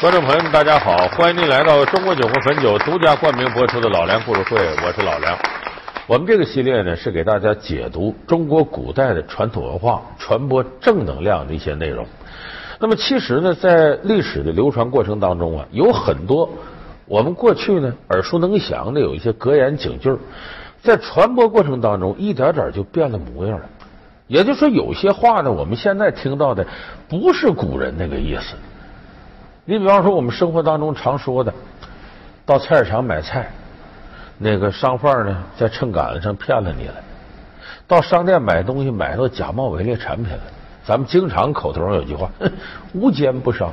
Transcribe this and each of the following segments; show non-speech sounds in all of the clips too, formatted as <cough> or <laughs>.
观众朋友们，大家好！欢迎您来到中国酒和汾酒独家冠名播出的《老梁故事会》，我是老梁。我们这个系列呢，是给大家解读中国古代的传统文化，传播正能量的一些内容。那么，其实呢，在历史的流传过程当中啊，有很多我们过去呢耳熟能详的有一些格言警句，在传播过程当中一点点就变了模样了。也就是说，有些话呢，我们现在听到的不是古人那个意思。你比方说，我们生活当中常说的，到菜市场买菜，那个商贩呢在秤杆子上骗了你了；到商店买东西，买到假冒伪劣产品了。咱们经常口头上有句话：“无奸不商。”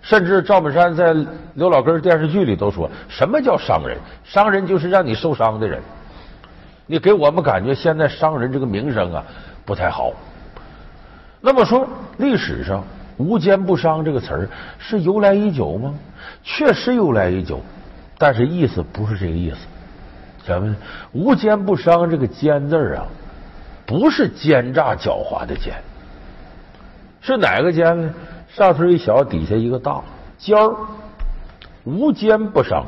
甚至赵本山在刘老根电视剧里都说：“什么叫商人？商人就是让你受伤的人。”你给我们感觉现在商人这个名声啊不太好。那么说历史上。无奸不商这个词儿是由来已久吗？确实由来已久，但是意思不是这个意思。咱们？无奸不商这个“奸”字啊，不是奸诈狡猾的“奸”，是哪个“奸”呢？上头一小，底下一个大“尖儿”。无奸不商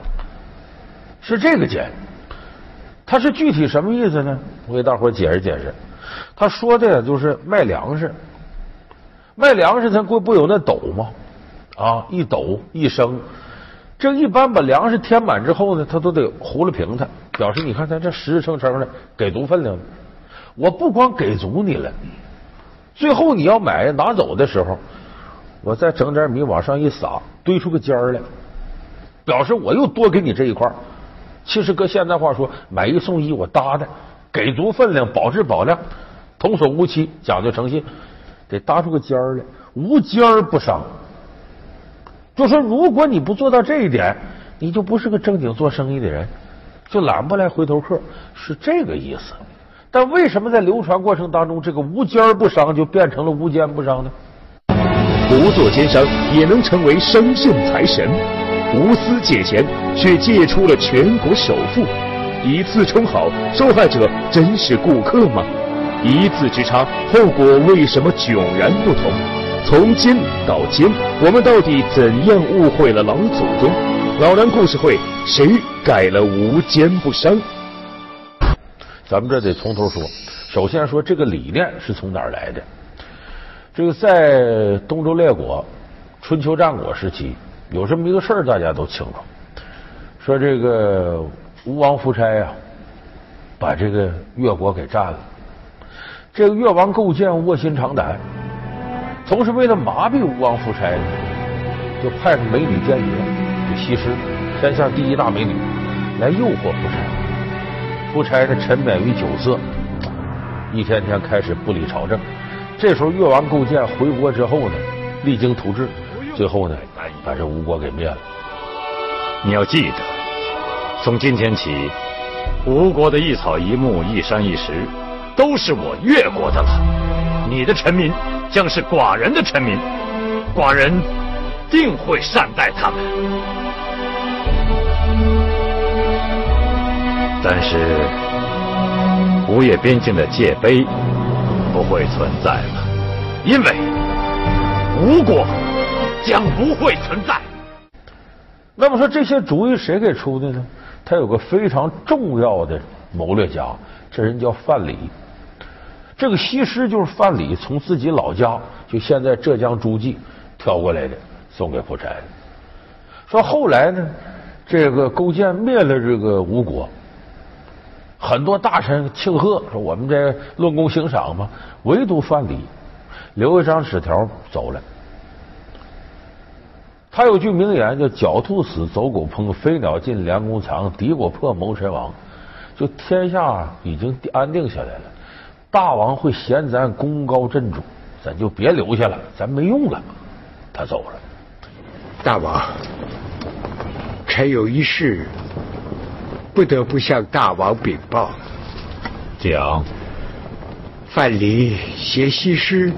是这个“奸”，它是具体什么意思呢？我给大伙解释解释。他说的就是卖粮食。卖粮食，他不不有那斗吗？啊，一斗一升，这一般把粮食填满之后呢，他都得糊了平它，表示你看咱这实实诚诚的给足分量。我不光给足你了，最后你要买拿走的时候，我再整点米往上一撒，堆出个尖来，表示我又多给你这一块。其实搁现在话说，买一送一，我搭的，给足分量，保质保量，童叟无欺，讲究诚信。得搭出个尖儿来，无尖儿不伤。就说如果你不做到这一点，你就不是个正经做生意的人，就揽不来回头客，是这个意思。但为什么在流传过程当中，这个无尖儿不伤就变成了无奸不商呢？不做奸商也能成为生性财神，无私借钱却借出了全国首富，以次充好，受害者真是顾客吗？一字之差，后果为什么迥然不同？从奸到奸，我们到底怎样误会了老祖宗？老梁故事会，谁改了无奸不商？咱们这得从头说。首先说这个理念是从哪儿来的？这个在东周列国、春秋战国时期，有这么一个事儿，大家都清楚。说这个吴王夫差呀，把这个越国给占了。这个越王构建卧薪尝胆，同时为了麻痹吴王夫差，就派个美女间谍，就西施，天下第一大美女，来诱惑夫差。夫差呢沉湎于酒色，一天天开始不理朝政。这时候越王构建回国之后呢，励精图治，最后呢把这吴国给灭了。你要记得，从今天起，吴国的一草一木、一山一石。都是我越国的了，你的臣民将是寡人的臣民，寡人定会善待他们。但是，吴越边境的界碑不会存在了，因为吴国将不会存在。那么说这些主意谁给出的呢？他有个非常重要的谋略家，这人叫范蠡。这个西施就是范蠡从自己老家，就现在浙江诸暨挑过来的，送给夫差的。说后来呢，这个勾践灭了这个吴国，很多大臣庆贺，说我们这论功行赏嘛，唯独范蠡留一张纸条走了。他有句名言叫“狡兔死，走狗烹；飞鸟尽，良弓藏；敌我破，谋臣亡”，就天下已经安定下来了。大王会嫌咱功高震主，咱就别留下了，咱没用了。他走了，大王。臣有一事不得不向大王禀报。讲，范蠡携西施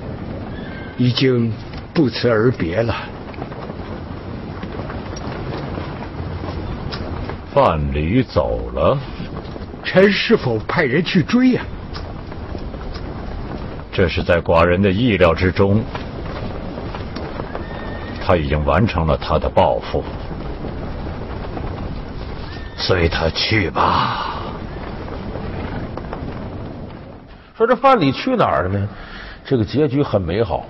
已经不辞而别了。范蠡走了，臣是否派人去追呀？这是在寡人的意料之中。他已经完成了他的抱负，随他去吧。说这范蠡去哪儿了呢？这个结局很美好，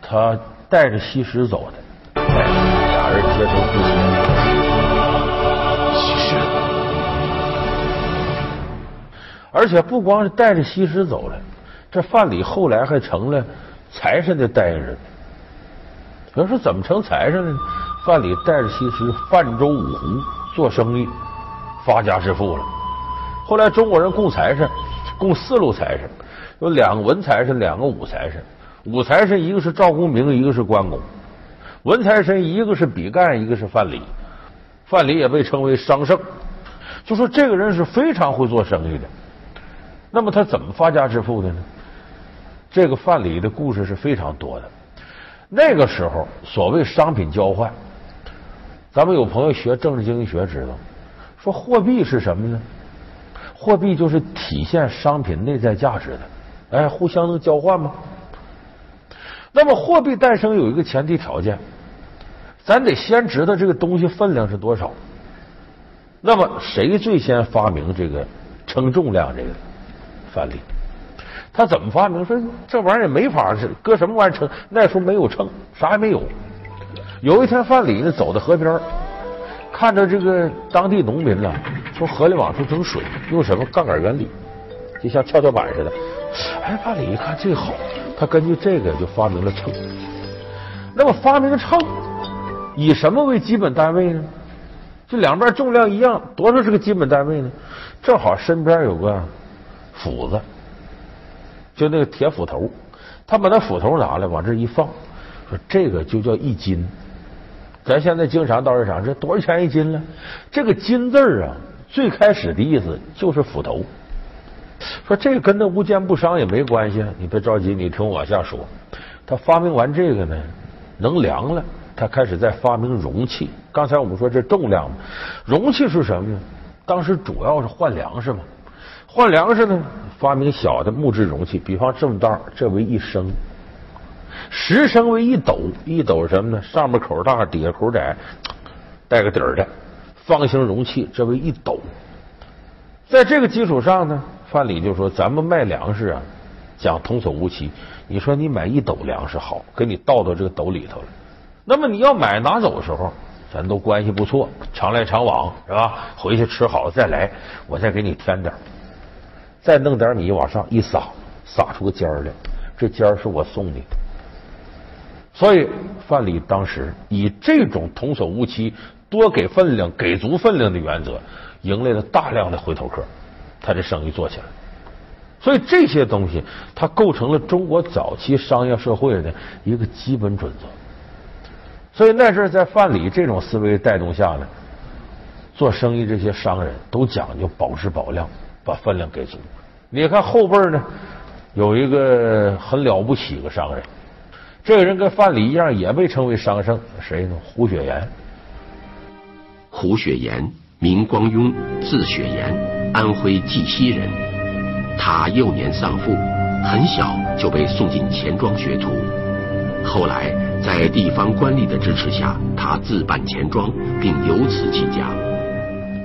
他带着西施走的，哎，俩人结成夫妻。西施，而且不光是带着西施走了，这范蠡后来还成了财神的代言人。有人说怎么成财神了呢？范蠡带着西施泛舟五湖做生意，发家致富了。后来中国人供财神，供四路财神，有两个文财神，两个武财神。武财神一个是赵公明，一个是关公；文财神一个是比干，一个是范蠡。范蠡也被称为商圣，就说这个人是非常会做生意的。那么他怎么发家致富的呢？这个范蠡的故事是非常多的。那个时候，所谓商品交换，咱们有朋友学政治经济学知道，说货币是什么呢？货币就是体现商品内在价值的，哎，互相能交换吗？那么货币诞生有一个前提条件，咱得先知道这个东西分量是多少。那么谁最先发明这个称重量这个？范蠡。他怎么发明？说这玩意儿也没法是搁什么玩意儿称？那时候没有秤，啥也没有。有一天，范蠡呢走到河边，看着这个当地农民呢从河里往出整水，用什么杠杆原理，就像跷跷板似的。哎，范蠡一看这好，他根据这个就发明了秤。那么发明秤以什么为基本单位呢？这两边重量一样，多少是个基本单位呢？正好身边有个斧子。就那个铁斧头，他把那斧头拿来往这一放，说这个就叫一斤。咱现在经常到市场，这多少钱一斤了？这个“斤”字啊，最开始的意思就是斧头。说这个跟那无奸不商也没关系，你别着急，你听我往下说。他发明完这个呢，能量了，他开始在发明容器。刚才我们说这重量嘛，容器是什么呢？当时主要是换粮食嘛。换粮食呢，发明小的木质容器，比方这么大，这为一升；十升为一斗，一斗什么呢？上面口大，底下口窄，带个底儿的方形容器，这为一斗。在这个基础上呢，范蠡就说：“咱们卖粮食啊，讲童叟无欺。你说你买一斗粮食好，给你倒到这个斗里头了。那么你要买拿走的时候，咱都关系不错，常来常往是吧？回去吃好了再来，我再给你添点儿。”再弄点米往上一撒，撒出个尖儿来，这尖儿是我送你的。所以范蠡当时以这种童叟无欺、多给分量、给足分量的原则，迎来了大量的回头客，他这生意做起来。所以这些东西，它构成了中国早期商业社会的一个基本准则。所以那阵在范蠡这种思维带动下呢，做生意这些商人都讲究保质保量。把分量给足。你看后辈呢，有一个很了不起个商人，这个人跟范蠡一样，也被称为商圣，谁呢？胡雪岩。胡雪岩，名光雍，字雪岩，安徽绩溪人。他幼年丧父，很小就被送进钱庄学徒。后来在地方官吏的支持下，他自办钱庄，并由此起家。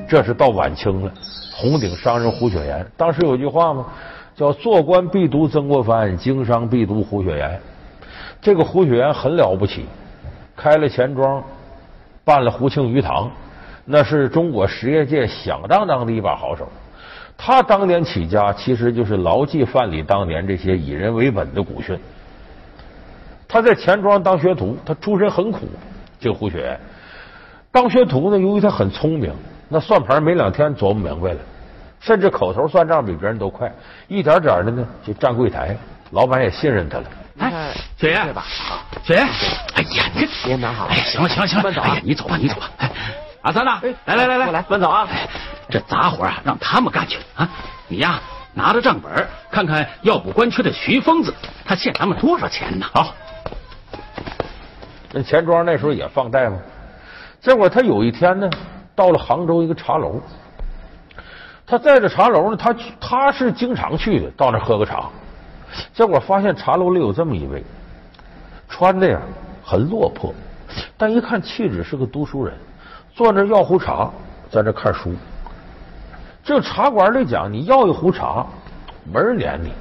这是到晚清了。红顶商人胡雪岩，当时有句话吗？叫“做官必读曾国藩，经商必读胡雪岩”。这个胡雪岩很了不起，开了钱庄，办了胡庆余堂，那是中国实业界响当当的一把好手。他当年起家，其实就是牢记范蠡当年这些以人为本的古训。他在钱庄当学徒，他出身很苦。这个胡雪岩当学徒呢，由于他很聪明。那算盘没两天琢磨明白了，甚至口头算账比别人都快，一点点的呢就站柜台，老板也信任他了。哎，雪岩，雪爷，哎呀，你您拿好。哎，行了行了行了，哎呀，你走吧你走吧。哎，阿三呐，来来来来，来，慢走啊。这杂活啊，让他们干去啊。你呀，拿着账本看看要补官缺的徐疯子，他欠咱们多少钱呢？好。那钱庄那时候也放贷吗？结果他有一天呢。到了杭州一个茶楼。他在这茶楼呢，他他是经常去的，到那喝个茶。结果发现茶楼里有这么一位，穿的呀很落魄，但一看气质是个读书人，坐那要壶茶，在这看书。这茶馆里讲，你要一壶茶，没人撵你。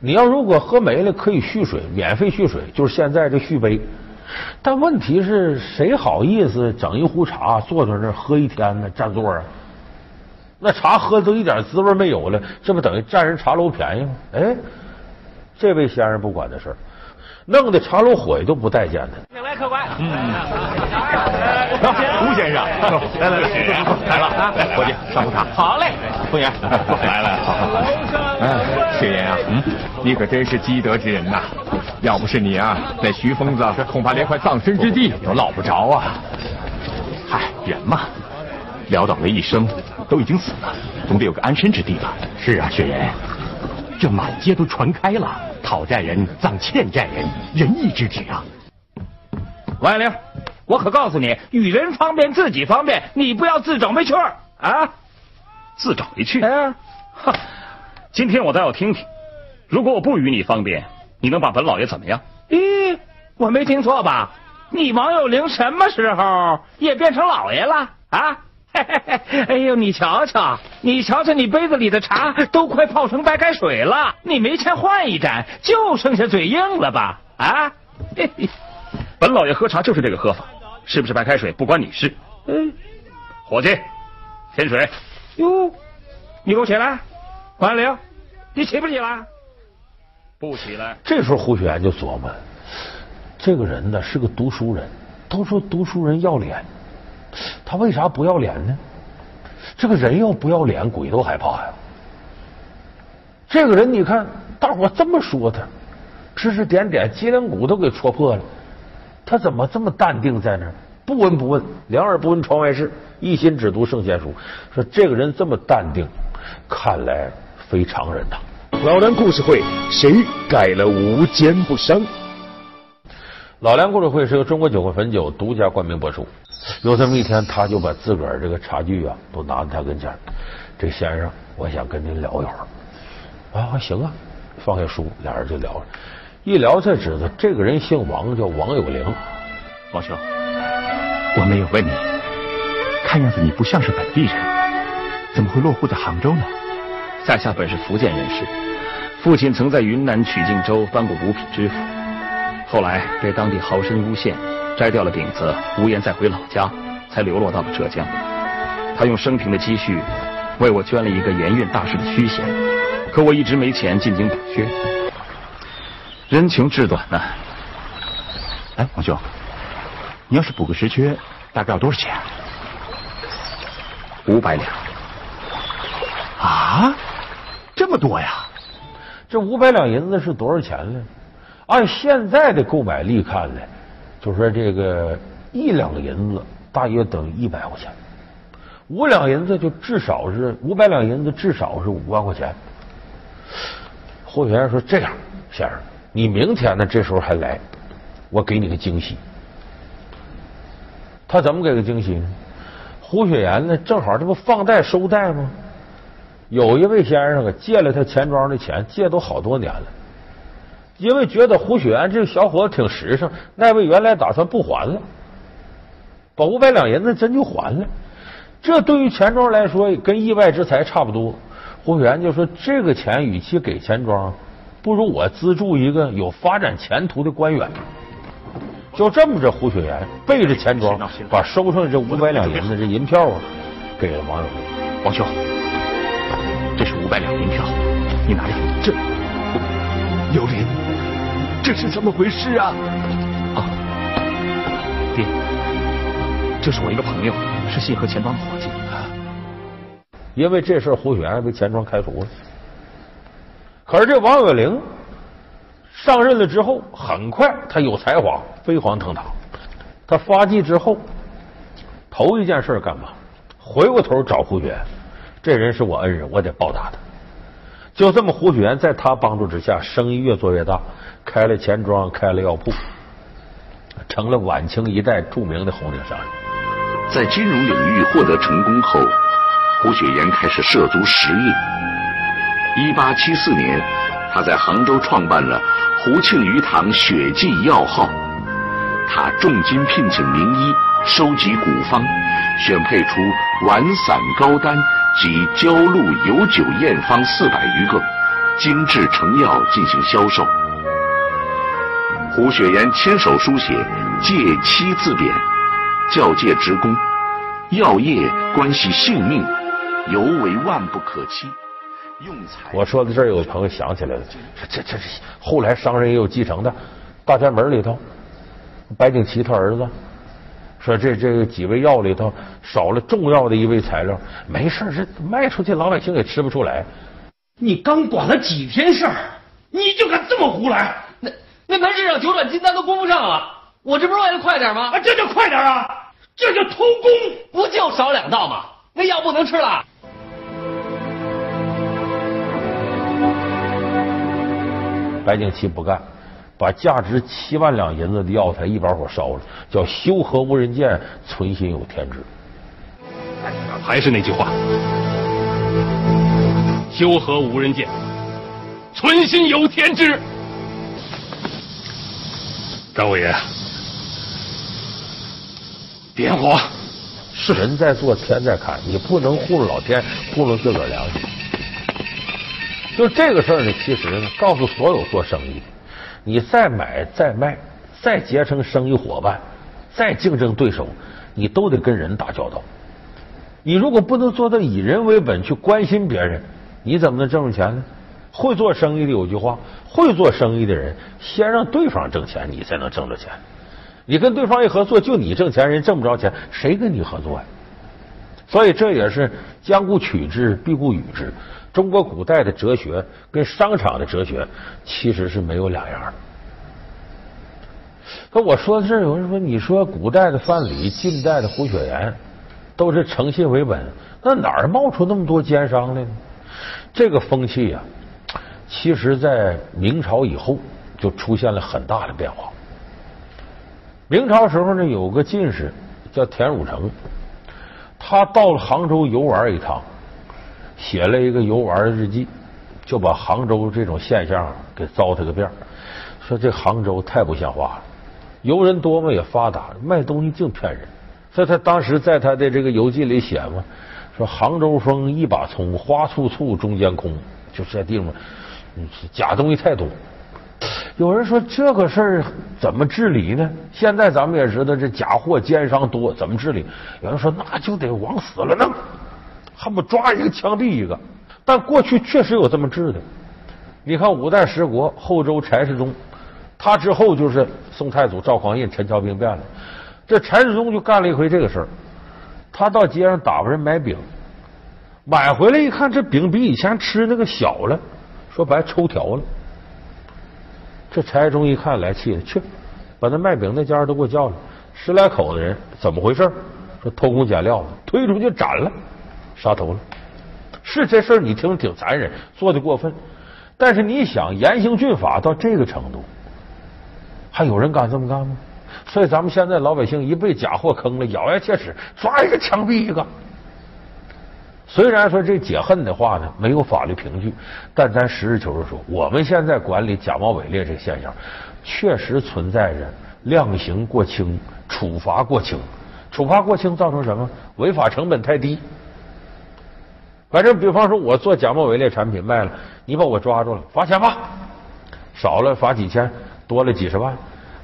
你要如果喝没了，可以续水，免费续水，就是现在这续杯。但问题是，谁好意思整一壶茶坐在那喝一天呢？占座啊？那茶喝都一点滋味没有了，这不等于占人茶楼便宜吗？哎，这位先生不管的事儿，弄得茶楼伙计都不待见他。请来客官。嗯，吴先生，来 <laughs> 来来，来 <laughs> 了啊！伙计，上壶茶。好嘞，凤爷 <laughs> 来了，好好好。哎，雪岩啊，嗯，你可真是积德之人呐！要不是你啊，那徐疯子恐怕连块葬身之地都落不着啊。嗨，人嘛。潦倒了一生，都已经死了，总得有个安身之地吧？是啊，雪岩，这满街都传开了，讨债人葬欠债人，仁义之举啊！王爱玲，我可告诉你，与人方便，自己方便，你不要自找没趣儿啊！自找没趣？哎，哈！今天我倒要听听，如果我不与你方便，你能把本老爷怎么样？咦，我没听错吧？你王有龄什么时候也变成老爷了啊？<laughs> 哎呦，你瞧瞧，你瞧瞧，你杯子里的茶都快泡成白开水了，你没钱换一盏，就剩下嘴硬了吧？啊！<laughs> 本老爷喝茶就是这个喝法，是不是白开水不关你事。嗯，伙计，添水。哟，你给我起来，王玲，你起不起来？不起来。这时候胡雪岩就琢磨，这个人呢是个读书人，都说读书人要脸。他为啥不要脸呢？这个人要不要脸，鬼都害怕呀。这个人，你看，大伙这么说他，指指点点，脊梁骨都给戳破了。他怎么这么淡定在那儿，不闻不问，两耳不闻窗外事，一心只读圣贤书？说这个人这么淡定，看来非常人呐。老梁故事会，谁改了无奸不商？老梁故事会是由中国酒会汾酒独家冠名播出。有这么一天，他就把自个儿这个茶具啊都拿到他跟前。这先生，我想跟您聊一会儿。啊，行啊，放下书，俩人就聊了。一聊才知道，这个人姓王，叫王有龄。王兄，我没有问你，看样子你不像是本地人，怎么会落户在杭州呢？在下本是福建人士，父亲曾在云南曲靖州当过五品知府，后来被当地豪绅诬陷。摘掉了顶子，无颜再回老家，才流落到了浙江。他用生平的积蓄为我捐了一个盐运大师的虚衔，可我一直没钱进京补缺。人穷志短呐。哎，王兄，你要是补个实缺，大概要多少钱？五百两。啊，这么多呀？这五百两银子是多少钱呢？按现在的购买力看呢？就说这个一两银子大约等于一百块钱，五两银子就至少是五百两银子，至少是五万块钱。霍学员说：“这样，先生，你明天呢这时候还来，我给你个惊喜。”他怎么给个惊喜呢？胡雪岩呢，正好这不放贷收贷吗？有一位先生啊，借了他钱庄的钱，借都好多年了。因为觉得胡雪岩这个小伙子挺实诚，那位原来打算不还了，把五百两银子真就还了。这对于钱庄来说，跟意外之财差不多。胡雪岩就说：“这个钱与其给钱庄，不如我资助一个有发展前途的官员。”就这么着，胡雪岩背着钱庄，把收上的这五百两银子这银票啊，给了王有龄。王兄，这是五百两银票，你拿着。这有林。这是怎么回事啊？啊，爹，这是我一个朋友，是信和钱庄的伙计。因为这事胡雪岩被钱庄开除了。可是这王有龄上任了之后，很快他有才华，飞黄腾达。他发迹之后，头一件事干嘛？回过头找胡雪岩，这人是我恩人，我得报答他。就这么，胡雪岩在他帮助之下，生意越做越大。开了钱庄，开了药铺，成了晚清一代著名的红顶商人。在金融领域获得成功后，胡雪岩开始涉足实业。一八七四年，他在杭州创办了胡庆余堂血剂药号。他重金聘请名医，收集古方，选配出丸散膏丹及焦露有酒验方四百余个，精制成药进行销售。胡雪岩亲手书写《戒妻字典》，教诫职工：药业关系性命，尤为万不可欺。用才。我说到这儿，有朋友想起来了，这这这后来商人也有继承的，大宅门里头。白景琦他儿子说：“这这几味药里头少了重要的一味材料，没事这卖出去老百姓也吃不出来。你刚管了几天事儿，你就敢这么胡来？那那门市上九转金丹都供不上了，我这不是为了快点吗？啊，这叫快点啊！这叫偷工，不就少两道吗？那药不能吃了。”白景琦不干。把价值七万两银子的药材一把火烧了，叫修和无人见，存心有天知。还是那句话，修和无人见，存心有天知。张五爷，点火。是人在做，天在看，你不能糊弄老天，糊弄自个儿良心。就这个事儿呢，其实呢，告诉所有做生意的。你再买再卖，再结成生意伙伴，再竞争对手，你都得跟人打交道。你如果不能做到以人为本去关心别人，你怎么能挣着钱呢？会做生意的有句话：会做生意的人先让对方挣钱，你才能挣着钱。你跟对方一合作，就你挣钱，人挣不着钱，谁跟你合作呀？所以这也是将故取之，必固与之。中国古代的哲学跟商场的哲学其实是没有两样。可我说的这有人说，你说古代的范蠡、近代的胡雪岩都是诚信为本，那哪儿冒出那么多奸商来呢？这个风气呀，其实在明朝以后就出现了很大的变化。明朝时候呢，有个进士叫田汝成，他到了杭州游玩一趟。写了一个游玩日记，就把杭州这种现象给糟蹋个遍说这杭州太不像话了，游人多嘛也发达，卖东西净骗人。所以他当时在他的这个游记里写嘛，说杭州风一把葱，花簇簇中间空，就这地方假东西太多。有人说这个事儿怎么治理呢？现在咱们也知道这假货奸商多，怎么治理？有人说那就得往死了弄。恨不抓一个枪毙一个，但过去确实有这么治的。你看五代十国后周柴世宗，他之后就是宋太祖赵匡胤、陈桥兵变了。这柴世宗就干了一回这个事儿，他到街上打发人买饼，买回来一看，这饼比以前吃那个小了，说白抽条了。这柴世宗一看来气了，去把那卖饼那家都给我叫来，十来口子人，怎么回事？说偷工减料了，推出去斩了。杀头了，是这事儿，你听着挺残忍，做的过分。但是你想严刑峻法到这个程度，还有人敢这么干吗？所以咱们现在老百姓一被假货坑了，咬牙切齿，抓一个枪毙一个。虽然说这解恨的话呢，没有法律凭据，但咱实事求是说，我们现在管理假冒伪劣这个现象，确实存在着量刑过轻、处罚过轻。处罚过轻造成什么？违法成本太低。反正，比方说，我做假冒伪劣产品卖了，你把我抓住了，罚钱吧，少了罚几千，多了几十万。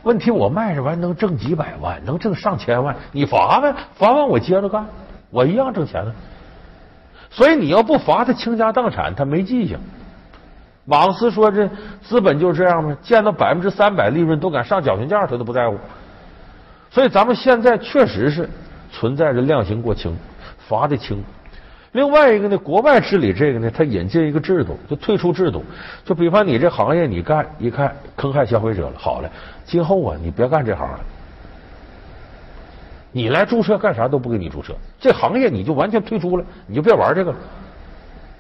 问题我卖这玩意能挣几百万，能挣上千万，你罚呗，罚完我接着干，我一样挣钱呢。所以你要不罚他倾家荡产，他没记性。马克思说这资本就是这样吗？见到百分之三百利润都敢上绞刑架，他都不在乎。所以咱们现在确实是存在着量刑过轻，罚的轻。另外一个呢，国外治理这个呢，他引进一个制度，就退出制度。就比方你这行业你干，一看坑害消费者了，好了，今后啊，你别干这行了，你来注册干啥都不给你注册，这行业你就完全退出了，你就别玩这个了。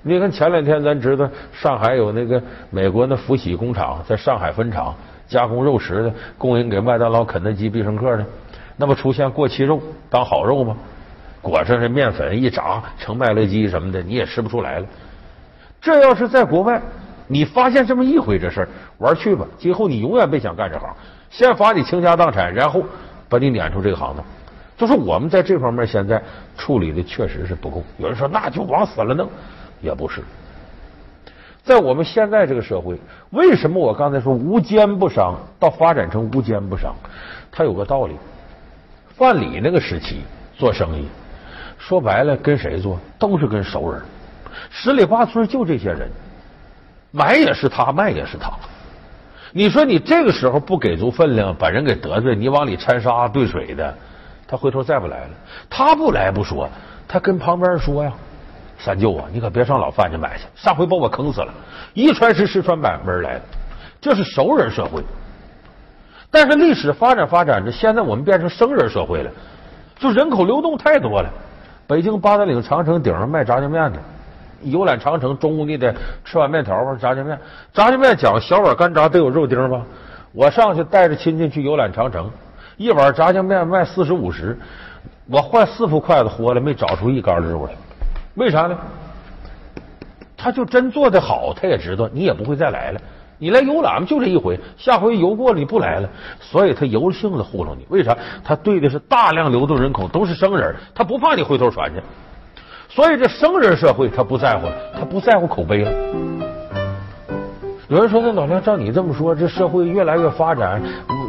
你看前两天咱知道上海有那个美国那福喜工厂在上海分厂加工肉食的，供应给麦当劳、肯德基、必胜客的，那不出现过期肉当好肉吗？裹上这面粉一炸成麦乐鸡什么的，你也吃不出来了。这要是在国外，你发现这么一回这事儿，玩去吧，今后你永远别想干这行，先罚你倾家荡产，然后把你撵出这个行当。就是我们在这方面现在处理的确实是不够。有人说那就往死了弄，也不是。在我们现在这个社会，为什么我刚才说无奸不商，到发展成无奸不商？它有个道理。范蠡那个时期做生意，说白了跟谁做，都是跟熟人。十里八村就这些人，买也是他，卖也是他。你说你这个时候不给足分量，把人给得罪，你往里掺沙兑水的，他回头再不来了。他不来不说，他跟旁边说呀：“三舅啊，你可别上老范家买去，上回把我坑死了。”一传十，十传百，门来了。这是熟人社会。但是历史发展发展着，现在我们变成生人社会了，就人口流动太多了。北京八达岭长城顶上卖炸酱面的。游览长城，中午你得吃碗面条吧，炸酱面。炸酱面讲小碗干炸得有肉丁吧？我上去带着亲戚去游览长城，一碗炸酱面卖四十五十，我换四副筷子活了，没找出一干肉来。为啥呢？他就真做的好，他也知道你也不会再来了。你来游览就这一回，下回游过了你不来了，所以他由着性子糊弄你。为啥？他对的是大量流动人口，都是生人，他不怕你回头传去。所以这生人社会他不在乎了，他不在乎口碑了。有人说：“那老梁，照你这么说，这社会越来越发展，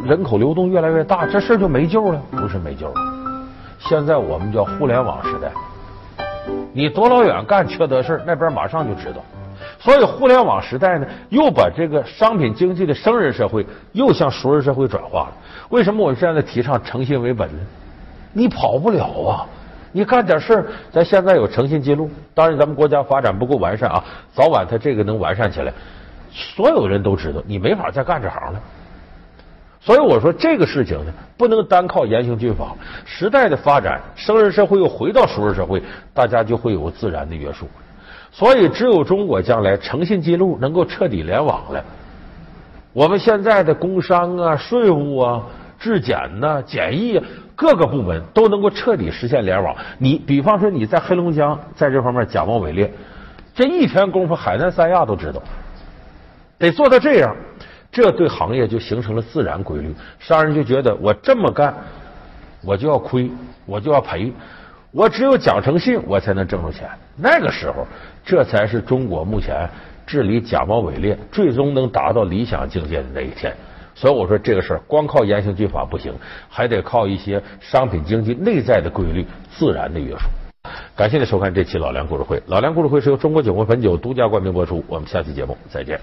人口流动越来越大，这事儿就没救了？”不是没救了。现在我们叫互联网时代，你多老远干缺德事那边马上就知道。所以互联网时代呢，又把这个商品经济的生人社会又向熟人社会转化了。为什么我们现在提倡诚信为本呢？你跑不了啊。你干点事儿，咱现在有诚信记录。当然，咱们国家发展不够完善啊，早晚它这个能完善起来。所有人都知道，你没法再干这行了。所以我说，这个事情呢，不能单靠严刑峻法。时代的发展，生人社会又回到熟人社会，大家就会有自然的约束。所以，只有中国将来诚信记录能够彻底联网了，我们现在的工商啊、税务啊、质检呐、检疫。各个部门都能够彻底实现联网。你比方说你在黑龙江在这方面假冒伪劣，这一天功夫海南三亚都知道，得做到这样，这对行业就形成了自然规律。商人就觉得我这么干，我就要亏，我就要赔，我只有讲诚信，我才能挣着钱。那个时候，这才是中国目前治理假冒伪劣最终能达到理想境界的那一天。所以我说这个事儿光靠严刑峻法不行，还得靠一些商品经济内在的规律、自然的约束。感谢您收看这期老梁故事会，老梁故事会是由中国酒国汾酒独家冠名播出。我们下期节目再见。